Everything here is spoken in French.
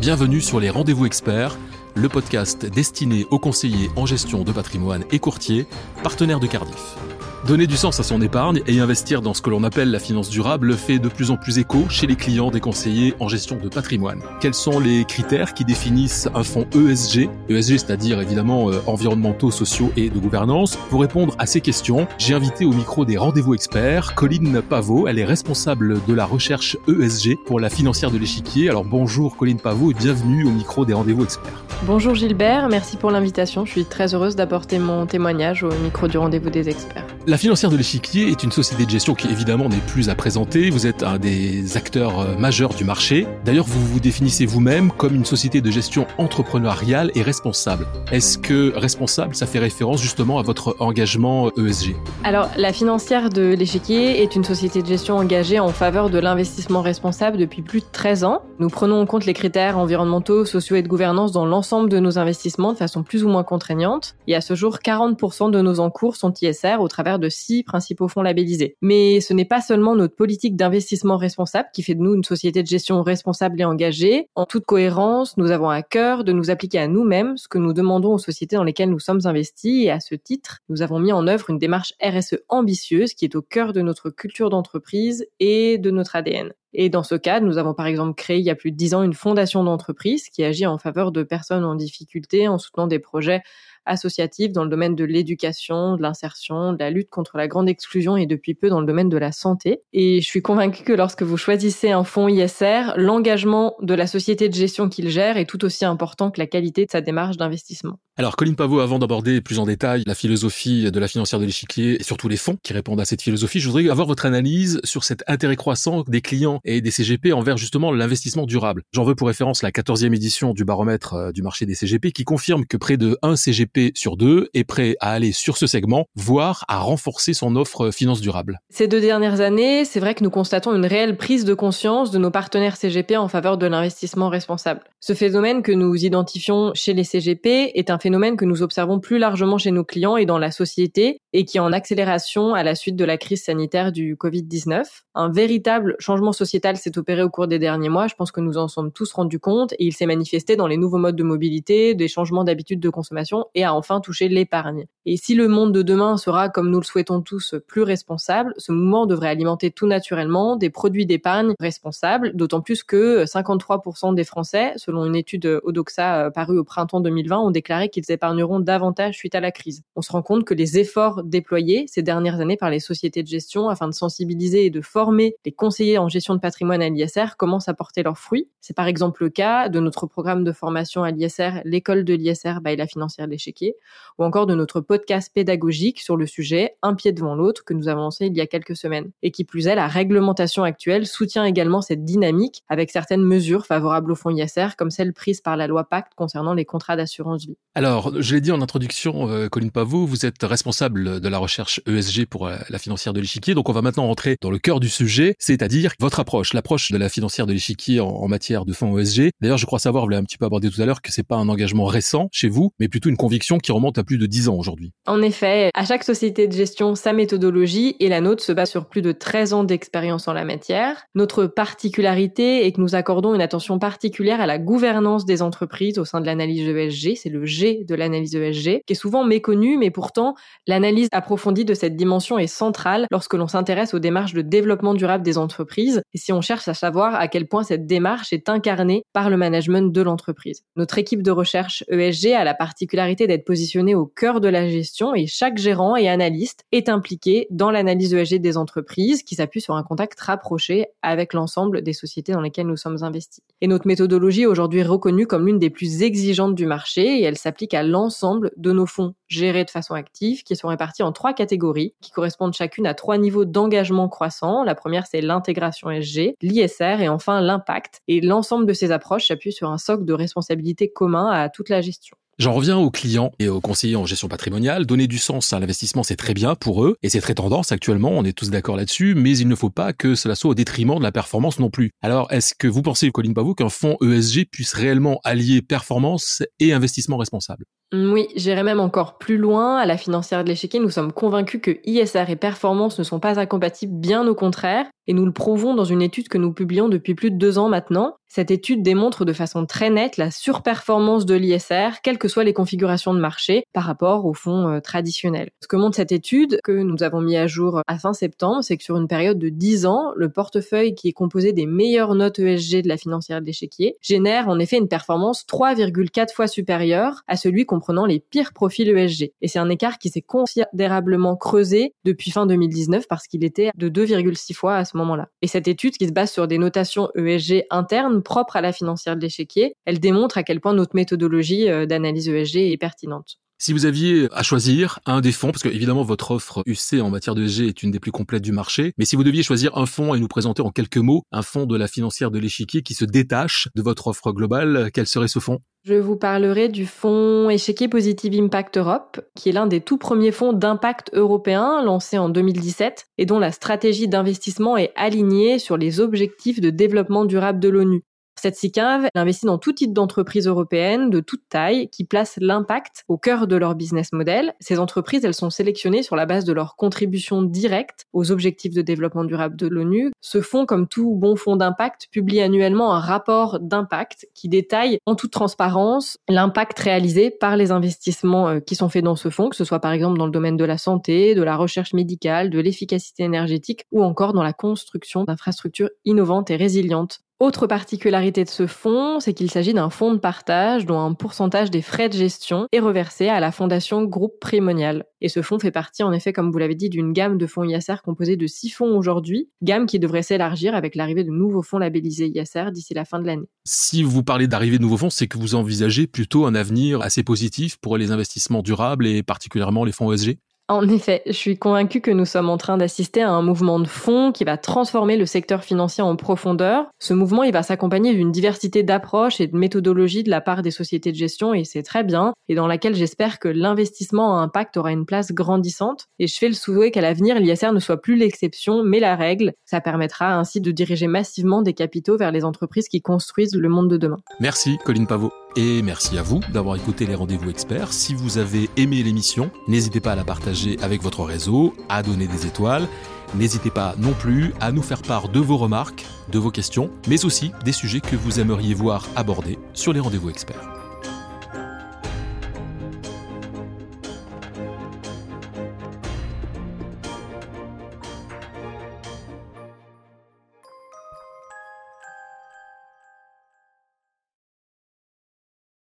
Bienvenue sur les Rendez-vous Experts, le podcast destiné aux conseillers en gestion de patrimoine et courtiers, partenaires de Cardiff. Donner du sens à son épargne et investir dans ce que l'on appelle la finance durable fait de plus en plus écho chez les clients des conseillers en gestion de patrimoine. Quels sont les critères qui définissent un fonds ESG ESG, c'est-à-dire évidemment euh, environnementaux, sociaux et de gouvernance. Pour répondre à ces questions, j'ai invité au micro des rendez-vous experts Colline Pavot. Elle est responsable de la recherche ESG pour la financière de l'échiquier. Alors bonjour Colline Pavot et bienvenue au micro des rendez-vous experts. Bonjour Gilbert, merci pour l'invitation. Je suis très heureuse d'apporter mon témoignage au micro du rendez-vous des experts. La financière de l'échiquier est une société de gestion qui évidemment n'est plus à présenter. Vous êtes un des acteurs euh, majeurs du marché. D'ailleurs, vous vous définissez vous-même comme une société de gestion entrepreneuriale et responsable. Est-ce que responsable, ça fait référence justement à votre engagement ESG Alors, la financière de l'échiquier est une société de gestion engagée en faveur de l'investissement responsable depuis plus de 13 ans. Nous prenons en compte les critères environnementaux, sociaux et de gouvernance dans l'ensemble de nos investissements de façon plus ou moins contraignante. Et à ce jour, 40% de nos encours sont ISR au travers de six principaux fonds labellisés. Mais ce n'est pas seulement notre politique d'investissement responsable qui fait de nous une société de gestion responsable et engagée. En toute cohérence, nous avons à cœur de nous appliquer à nous-mêmes ce que nous demandons aux sociétés dans lesquelles nous sommes investis et à ce titre, nous avons mis en œuvre une démarche RSE ambitieuse qui est au cœur de notre culture d'entreprise et de notre ADN. Et dans ce cadre, nous avons par exemple créé il y a plus de dix ans une fondation d'entreprise qui agit en faveur de personnes en difficulté en soutenant des projets associative dans le domaine de l'éducation, de l'insertion, de la lutte contre la grande exclusion et depuis peu dans le domaine de la santé. Et je suis convaincue que lorsque vous choisissez un fonds ISR, l'engagement de la société de gestion qu'il gère est tout aussi important que la qualité de sa démarche d'investissement. Alors, Colline Pavot, avant d'aborder plus en détail la philosophie de la financière de l'échiquier et surtout les fonds qui répondent à cette philosophie, je voudrais avoir votre analyse sur cet intérêt croissant des clients et des CGP envers justement l'investissement durable. J'en veux pour référence la 14e édition du baromètre euh, du marché des CGP qui confirme que près de 1 CGP sur 2 est prêt à aller sur ce segment, voire à renforcer son offre finance durable. Ces deux dernières années, c'est vrai que nous constatons une réelle prise de conscience de nos partenaires CGP en faveur de l'investissement responsable. Ce phénomène que nous identifions chez les CGP est un phénomène phénomène que nous observons plus largement chez nos clients et dans la société et qui est en accélération à la suite de la crise sanitaire du Covid-19. Un véritable changement sociétal s'est opéré au cours des derniers mois. Je pense que nous en sommes tous rendus compte et il s'est manifesté dans les nouveaux modes de mobilité, des changements d'habitudes de consommation et a enfin touché l'épargne. Et si le monde de demain sera, comme nous le souhaitons tous, plus responsable, ce mouvement devrait alimenter tout naturellement des produits d'épargne responsables, d'autant plus que 53% des Français, selon une étude Odoxa euh, parue au printemps 2020, ont déclaré qu'ils épargneront davantage suite à la crise. On se rend compte que les efforts déployés ces dernières années par les sociétés de gestion afin de sensibiliser et de former les conseillers en gestion de patrimoine à l'ISR commencent à porter leurs fruits. C'est par exemple le cas de notre programme de formation à l'ISR, l'école de l'ISR by la financière de l'échiquier, ou encore de notre podcast pédagogique sur le sujet Un pied devant l'autre que nous avons lancé il y a quelques semaines. Et qui plus est, la réglementation actuelle soutient également cette dynamique avec certaines mesures favorables au fonds ISR comme celle prise par la loi Pacte concernant les contrats d'assurance vie. Alors, je l'ai dit en introduction, euh, Colline Pavot, vous êtes responsable de la recherche ESG pour euh, la financière de l'échiquier. Donc, on va maintenant rentrer dans le cœur du sujet, c'est-à-dire votre approche, l'approche de la financière de l'échiquier en, matière de fonds ESG. D'ailleurs, je crois savoir, vous l'avez un petit peu abordé tout à l'heure, que c'est pas un engagement récent chez vous, mais plutôt une conviction qui remonte à plus de 10 ans aujourd'hui. En effet, à chaque société de gestion, sa méthodologie et la nôtre se base sur plus de 13 ans d'expérience en la matière. Notre particularité est que nous accordons une attention particulière à la gouvernance des entreprises au sein de l'analyse ESG. C'est le G de l'analyse ESG, qui est souvent méconnue, mais pourtant, l'analyse approfondie de cette dimension est centrale lorsque l'on s'intéresse aux démarches de développement durable des entreprises et si on cherche à savoir à quel point cette démarche est incarnée par le management de l'entreprise. Notre équipe de recherche ESG a la particularité d'être positionnée au cœur de la gestion et chaque gérant et analyste est impliqué dans l'analyse ESG des entreprises qui s'appuie sur un contact rapproché avec l'ensemble des sociétés dans lesquelles nous sommes investis. Et notre méthodologie est aujourd'hui reconnue comme l'une des plus exigeantes du marché et elle s'applique à l'ensemble de nos fonds gérés de façon active qui sont répartis en trois catégories qui correspondent chacune à trois niveaux d'engagement croissant. La première, c'est l'intégration SG, l'ISR et enfin l'impact. Et l'ensemble de ces approches s'appuie sur un socle de responsabilité commun à toute la gestion. J'en reviens aux clients et aux conseillers en gestion patrimoniale. Donner du sens à l'investissement, c'est très bien pour eux et c'est très tendance actuellement, on est tous d'accord là-dessus, mais il ne faut pas que cela soit au détriment de la performance non plus. Alors, est-ce que vous pensez, Colline Pavou, qu'un fonds ESG puisse réellement allier performance et investissement responsable? Oui, j'irai même encore plus loin. À la financière de l'échiquier, nous sommes convaincus que ISR et performance ne sont pas incompatibles, bien au contraire, et nous le prouvons dans une étude que nous publions depuis plus de deux ans maintenant. Cette étude démontre de façon très nette la surperformance de l'ISR, quelles que soient les configurations de marché, par rapport aux fonds euh, traditionnels. Ce que montre cette étude, que nous avons mis à jour à fin septembre, c'est que sur une période de 10 ans, le portefeuille qui est composé des meilleures notes ESG de la financière de l'échiquier génère en effet une performance 3,4 fois supérieure à celui les pires profils ESG. Et c'est un écart qui s'est considérablement creusé depuis fin 2019 parce qu'il était de 2,6 fois à ce moment-là. Et cette étude qui se base sur des notations ESG internes propres à la financière de l'échiquier, elle démontre à quel point notre méthodologie euh, d'analyse ESG est pertinente. Si vous aviez à choisir un des fonds, parce que évidemment votre offre UC en matière de ESG est une des plus complètes du marché, mais si vous deviez choisir un fonds et nous présenter en quelques mots un fonds de la financière de l'échiquier qui se détache de votre offre globale, quel serait ce fonds? Je vous parlerai du fonds Échiquier Positive Impact Europe, qui est l'un des tout premiers fonds d'impact européens lancé en 2017 et dont la stratégie d'investissement est alignée sur les objectifs de développement durable de l'ONU. Cette SICAV investit dans tout type d'entreprises européennes de toute taille qui placent l'impact au cœur de leur business model. Ces entreprises, elles sont sélectionnées sur la base de leur contribution directe aux objectifs de développement durable de l'ONU. Ce fonds, comme tout bon fonds d'impact, publie annuellement un rapport d'impact qui détaille en toute transparence l'impact réalisé par les investissements euh, qui sont faits dans ce fonds, que ce soit par exemple dans le domaine de la santé, de la recherche médicale, de l'efficacité énergétique ou encore dans la construction d'infrastructures innovantes et résilientes. Autre particularité de ce fonds, c'est qu'il s'agit d'un fonds de partage dont un pourcentage des frais de gestion est reversé à la fondation Groupe Primonial. Et ce fonds fait partie, en effet, comme vous l'avez dit, d'une gamme de fonds ISR composée de six fonds aujourd'hui, gamme qui devrait s'élargir avec l'arrivée de nouveaux fonds labellisés ISR d'ici la fin de l'année. Si vous parlez d'arrivée de nouveaux fonds, c'est que vous envisagez plutôt un avenir assez positif pour les investissements durables et particulièrement les fonds ESG en effet, je suis convaincue que nous sommes en train d'assister à un mouvement de fond qui va transformer le secteur financier en profondeur. Ce mouvement, il va s'accompagner d'une diversité d'approches et de méthodologies de la part des sociétés de gestion et c'est très bien, et dans laquelle j'espère que l'investissement à impact aura une place grandissante. Et je fais le souhait qu'à l'avenir, l'ISR ne soit plus l'exception, mais la règle. Ça permettra ainsi de diriger massivement des capitaux vers les entreprises qui construisent le monde de demain. Merci, Colline Pavot. Et merci à vous d'avoir écouté les rendez-vous experts. Si vous avez aimé l'émission, n'hésitez pas à la partager avec votre réseau, à donner des étoiles. N'hésitez pas non plus à nous faire part de vos remarques, de vos questions, mais aussi des sujets que vous aimeriez voir abordés sur les rendez-vous experts.